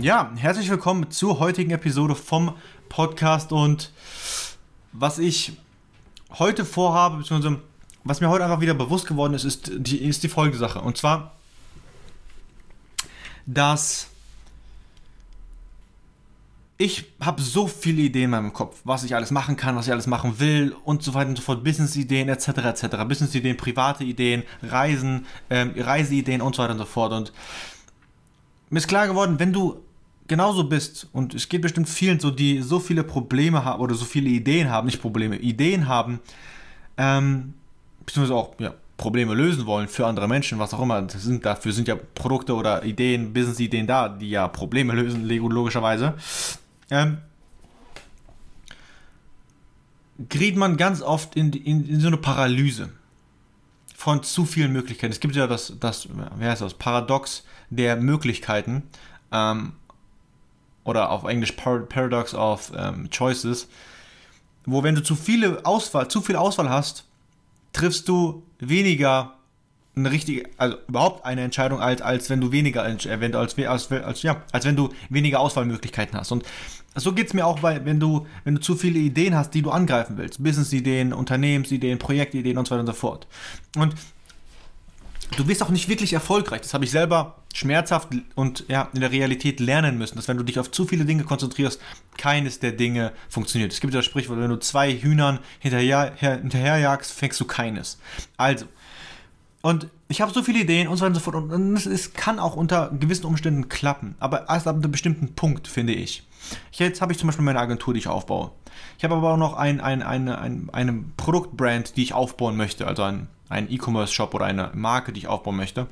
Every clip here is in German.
Ja, herzlich willkommen zur heutigen Episode vom Podcast und was ich heute vorhabe, beziehungsweise was mir heute einfach wieder bewusst geworden ist, ist die, ist die folgende Sache. Und zwar, dass ich habe so viele Ideen in meinem Kopf, was ich alles machen kann, was ich alles machen will und so weiter und so fort. Business-Ideen etc. etc. Business-Ideen, private Ideen, Reisen, ähm, Reiseideen und so weiter und so fort. Und mir ist klar geworden, wenn du genauso bist, und es geht bestimmt vielen so, die so viele Probleme haben oder so viele Ideen haben, nicht Probleme, Ideen haben, ähm, beziehungsweise auch ja, Probleme lösen wollen für andere Menschen, was auch immer. Sind, dafür sind ja Produkte oder Ideen, Business-Ideen da, die ja Probleme lösen, logischerweise. Ähm, gerät man ganz oft in, in, in so eine Paralyse von zu vielen Möglichkeiten. Es gibt ja das, das wie heißt das, Paradox der Möglichkeiten. Ähm, oder auf Englisch Paradox of ähm, Choices, wo wenn du zu viele Auswahl, zu viel Auswahl hast, triffst du weniger eine richtige, also überhaupt eine Entscheidung, als, als wenn du weniger, als, als, als, als, ja, als wenn du weniger Auswahlmöglichkeiten hast. Und so geht es mir auch, weil wenn du, wenn du zu viele Ideen hast, die du angreifen willst, Business-Ideen, Unternehmensideen, Projektideen und so weiter und so fort. Und du wirst auch nicht wirklich erfolgreich. Das habe ich selber schmerzhaft und ja, in der Realität lernen müssen, dass wenn du dich auf zu viele Dinge konzentrierst, keines der Dinge funktioniert. Es gibt das Sprichwort, wenn du zwei Hühnern hinterher, hinterherjagst, fängst du keines. Also, und ich habe so viele Ideen und so weiter und so fort. Und es kann auch unter gewissen Umständen klappen. Aber erst ab einem bestimmten Punkt, finde ich. Jetzt habe ich zum Beispiel meine Agentur, die ich aufbaue. Ich habe aber auch noch ein, ein, eine, ein, eine Produktbrand, die ich aufbauen möchte. Also ein, ein E-Commerce-Shop oder eine Marke, die ich aufbauen möchte.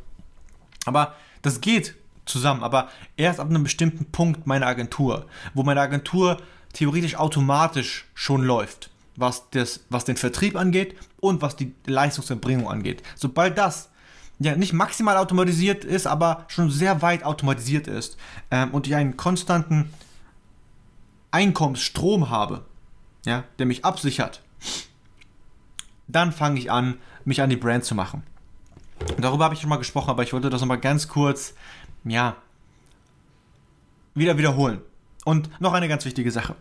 Aber das geht zusammen. Aber erst ab einem bestimmten Punkt meine Agentur, wo meine Agentur theoretisch automatisch schon läuft was, das, was den Vertrieb angeht und was die Leistungserbringung angeht. Sobald das ja nicht maximal automatisiert ist, aber schon sehr weit automatisiert ist ähm, und ich einen konstanten Einkommensstrom habe, ja, der mich absichert, dann fange ich an, mich an die Brand zu machen. Darüber habe ich schon mal gesprochen, aber ich wollte das nochmal ganz kurz, ja, wieder wiederholen. Und noch eine ganz wichtige Sache.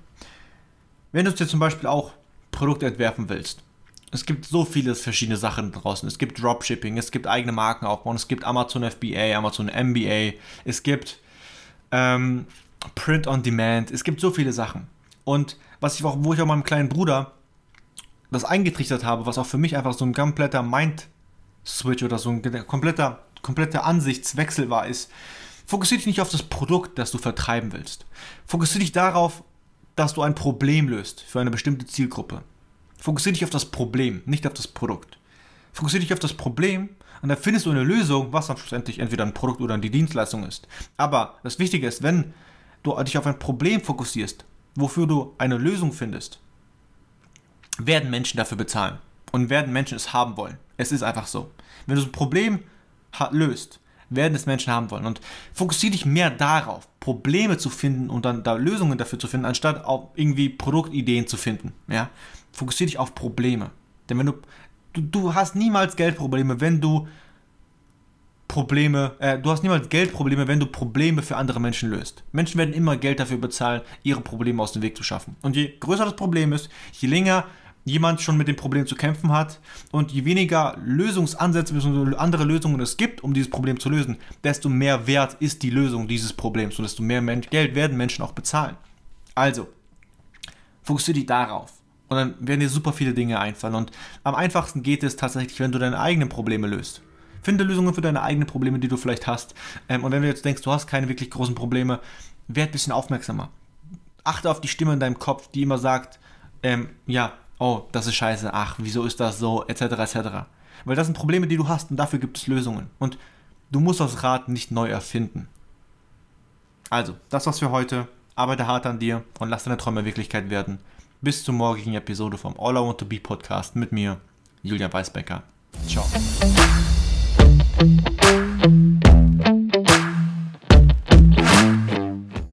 Wenn du dir zum Beispiel auch Produkt entwerfen willst. Es gibt so viele verschiedene Sachen draußen. Es gibt Dropshipping, es gibt eigene Marken aufbauen, es gibt Amazon FBA, Amazon MBA, es gibt ähm, Print on Demand, es gibt so viele Sachen. Und was ich auch, wo ich auch meinem kleinen Bruder das eingetrichtert habe, was auch für mich einfach so ein kompletter Mind-Switch oder so ein kompletter, kompletter Ansichtswechsel war, ist, fokussiere dich nicht auf das Produkt, das du vertreiben willst. Fokussiere dich darauf, dass du ein Problem löst für eine bestimmte Zielgruppe. Fokussiere dich auf das Problem, nicht auf das Produkt. Fokussiere dich auf das Problem und dann findest du eine Lösung, was dann schlussendlich entweder ein Produkt oder die Dienstleistung ist. Aber das Wichtige ist, wenn du dich auf ein Problem fokussierst, wofür du eine Lösung findest, werden Menschen dafür bezahlen und werden Menschen es haben wollen. Es ist einfach so. Wenn du so ein Problem löst, werden es Menschen haben wollen. Und fokussiere dich mehr darauf, Probleme zu finden und dann da Lösungen dafür zu finden, anstatt auf irgendwie Produktideen zu finden. Ja? Fokussiere dich auf Probleme. Denn wenn du, du, du hast niemals Geldprobleme, wenn du Probleme, äh, du hast niemals Geldprobleme, wenn du Probleme für andere Menschen löst. Menschen werden immer Geld dafür bezahlen, ihre Probleme aus dem Weg zu schaffen. Und je größer das Problem ist, je länger jemand schon mit dem Problem zu kämpfen hat und je weniger Lösungsansätze bzw. andere Lösungen es gibt, um dieses Problem zu lösen, desto mehr wert ist die Lösung dieses Problems und desto mehr Geld werden Menschen auch bezahlen. Also, fokussiere dich darauf. Und dann werden dir super viele Dinge einfallen. Und am einfachsten geht es tatsächlich, wenn du deine eigenen Probleme löst. Finde Lösungen für deine eigenen Probleme, die du vielleicht hast. Ähm, und wenn du jetzt denkst, du hast keine wirklich großen Probleme, werd ein bisschen aufmerksamer achte auf die Stimme in deinem Kopf, die immer sagt, ähm, ja, oh, das ist scheiße, ach, wieso ist das so, etc., etc. Weil das sind Probleme, die du hast und dafür gibt es Lösungen. Und du musst das Rad nicht neu erfinden. Also, das war's für heute. Arbeite hart an dir und lass deine Träume Wirklichkeit werden. Bis zur morgigen Episode vom All I Want to Be Podcast mit mir, Julian Weisbecker. Ciao.